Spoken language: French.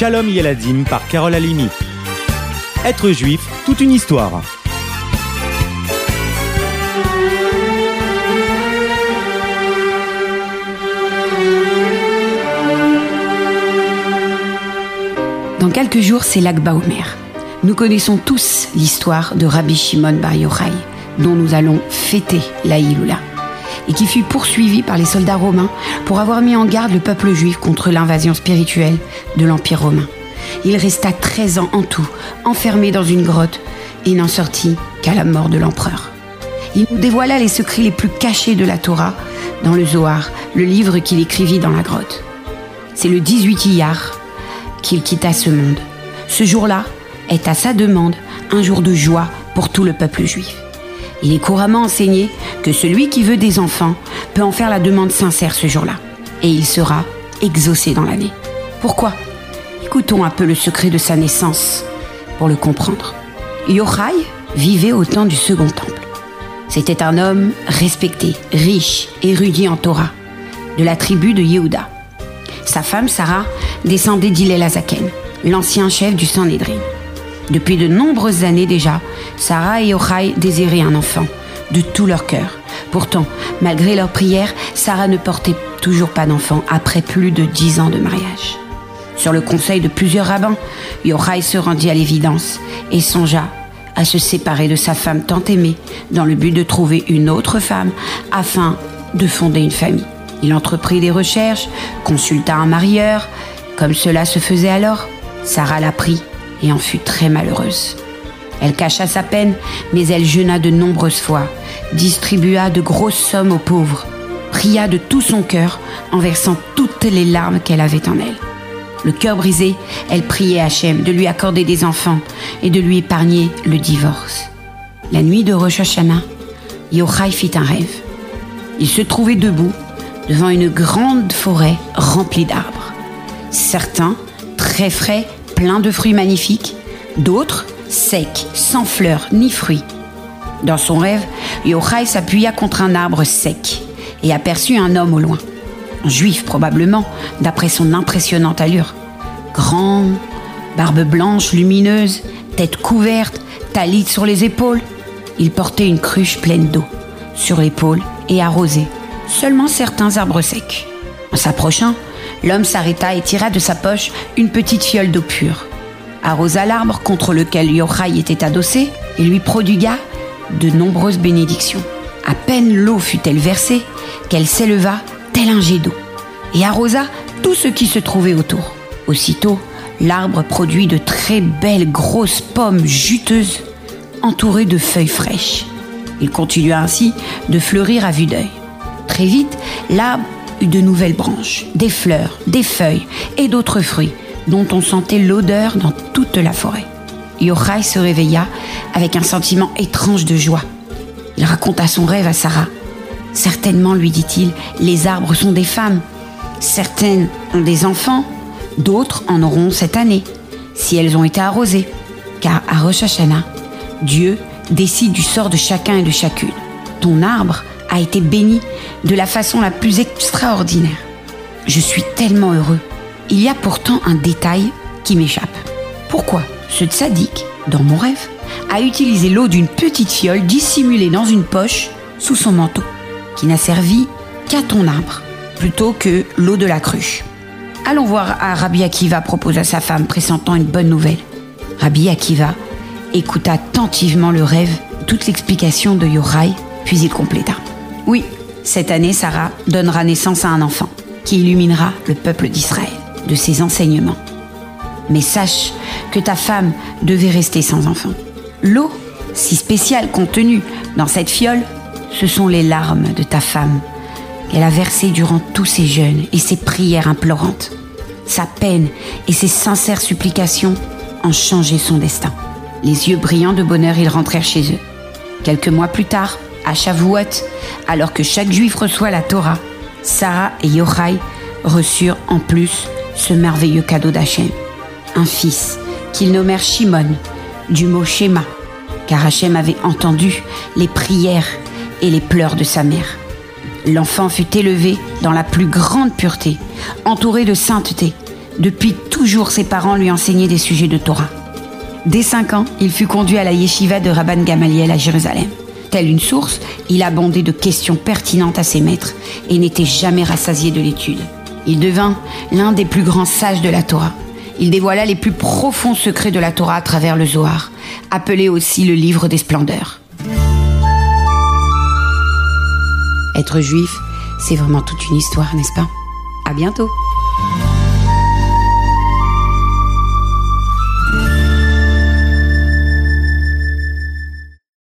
Shalom Yeladim par Carole Alimi. Être juif, toute une histoire. Dans quelques jours, c'est l'Akba Omer. Nous connaissons tous l'histoire de Rabbi Shimon Bar Yochai, dont nous allons fêter la Iloula, et qui fut poursuivi par les soldats romains pour avoir mis en garde le peuple juif contre l'invasion spirituelle de l'Empire romain. Il resta 13 ans en tout, enfermé dans une grotte, et n'en sortit qu'à la mort de l'empereur. Il nous dévoila les secrets les plus cachés de la Torah dans le Zohar, le livre qu'il écrivit dans la grotte. C'est le 18 Iyar qu'il quitta ce monde. Ce jour-là est à sa demande un jour de joie pour tout le peuple juif. Il est couramment enseigné que celui qui veut des enfants peut en faire la demande sincère ce jour-là, et il sera exaucé dans l'année. Pourquoi? Écoutons un peu le secret de sa naissance pour le comprendre. Yochai vivait au temps du Second Temple. C'était un homme respecté, riche, érudit en Torah, de la tribu de Yehuda. Sa femme, Sarah, descendait d'Hillel Azaken, l'ancien chef du Sanhédrin. Depuis de nombreuses années déjà, Sarah et Yochai désiraient un enfant, de tout leur cœur. Pourtant, malgré leurs prières, Sarah ne portait toujours pas d'enfant après plus de dix ans de mariage. Sur le conseil de plusieurs rabbins, Yochai se rendit à l'évidence et songea à se séparer de sa femme tant aimée dans le but de trouver une autre femme afin de fonder une famille. Il entreprit des recherches, consulta un marieur, comme cela se faisait alors. Sarah l'apprit et en fut très malheureuse. Elle cacha sa peine, mais elle jeûna de nombreuses fois, distribua de grosses sommes aux pauvres, pria de tout son cœur en versant toutes les larmes qu'elle avait en elle. Le cœur brisé, elle priait Hachem de lui accorder des enfants et de lui épargner le divorce. La nuit de Rosh Hashanah, Yochai fit un rêve. Il se trouvait debout devant une grande forêt remplie d'arbres. Certains, très frais, pleins de fruits magnifiques, d'autres, secs, sans fleurs ni fruits. Dans son rêve, Yochai s'appuya contre un arbre sec et aperçut un homme au loin. Un juif probablement, d'après son impressionnante allure. Grand, barbe blanche lumineuse, tête couverte, talit sur les épaules. Il portait une cruche pleine d'eau sur l'épaule et arrosée seulement certains arbres secs. En s'approchant, l'homme s'arrêta et tira de sa poche une petite fiole d'eau pure. Arrosa l'arbre contre lequel Yochai était adossé et lui prodigua de nombreuses bénédictions. À peine l'eau fut-elle versée qu'elle s'éleva tel un jet d'eau et arrosa tout ce qui se trouvait autour. Aussitôt, l'arbre produit de très belles grosses pommes juteuses entourées de feuilles fraîches. Il continua ainsi de fleurir à vue d'œil. Très vite, l'arbre eut de nouvelles branches, des fleurs, des feuilles et d'autres fruits dont on sentait l'odeur dans toute la forêt. Yochai se réveilla avec un sentiment étrange de joie. Il raconta son rêve à Sarah. Certainement, lui dit-il, les arbres sont des femmes. Certaines ont des enfants, d'autres en auront cette année, si elles ont été arrosées. Car à Rosh Hashanah, Dieu décide du sort de chacun et de chacune. Ton arbre a été béni de la façon la plus extraordinaire. Je suis tellement heureux. Il y a pourtant un détail qui m'échappe. Pourquoi ce tzaddik, dans mon rêve, a utilisé l'eau d'une petite fiole dissimulée dans une poche sous son manteau, qui n'a servi qu'à ton arbre, plutôt que l'eau de la cruche? Allons voir à Rabbi Akiva, proposa sa femme, pressentant une bonne nouvelle. Rabbi Akiva écouta attentivement le rêve, toute l'explication de Yorai, puis il compléta. Oui, cette année, Sarah donnera naissance à un enfant qui illuminera le peuple d'Israël de ses enseignements. Mais sache que ta femme devait rester sans enfant. L'eau, si spéciale contenue dans cette fiole, ce sont les larmes de ta femme qu'elle a versées durant tous ses jeûnes et ses prières implorantes. Sa peine et ses sincères supplications ont changé son destin. Les yeux brillants de bonheur, ils rentrèrent chez eux. Quelques mois plus tard, à Shavuot, alors que chaque juif reçoit la Torah, Sarah et Yochai reçurent en plus ce merveilleux cadeau d'Hachem. Un fils qu'ils nommèrent Shimon, du mot Shema, car Hachem avait entendu les prières et les pleurs de sa mère. L'enfant fut élevé dans la plus grande pureté, entouré de sainteté. Depuis toujours ses parents lui enseigner des sujets de Torah. Dès 5 ans, il fut conduit à la yeshiva de Rabban Gamaliel à Jérusalem. Tel une source, il abondait de questions pertinentes à ses maîtres et n'était jamais rassasié de l'étude. Il devint l'un des plus grands sages de la Torah. Il dévoila les plus profonds secrets de la Torah à travers le Zohar, appelé aussi le livre des splendeurs. Être juif, c'est vraiment toute une histoire, n'est-ce pas? À bientôt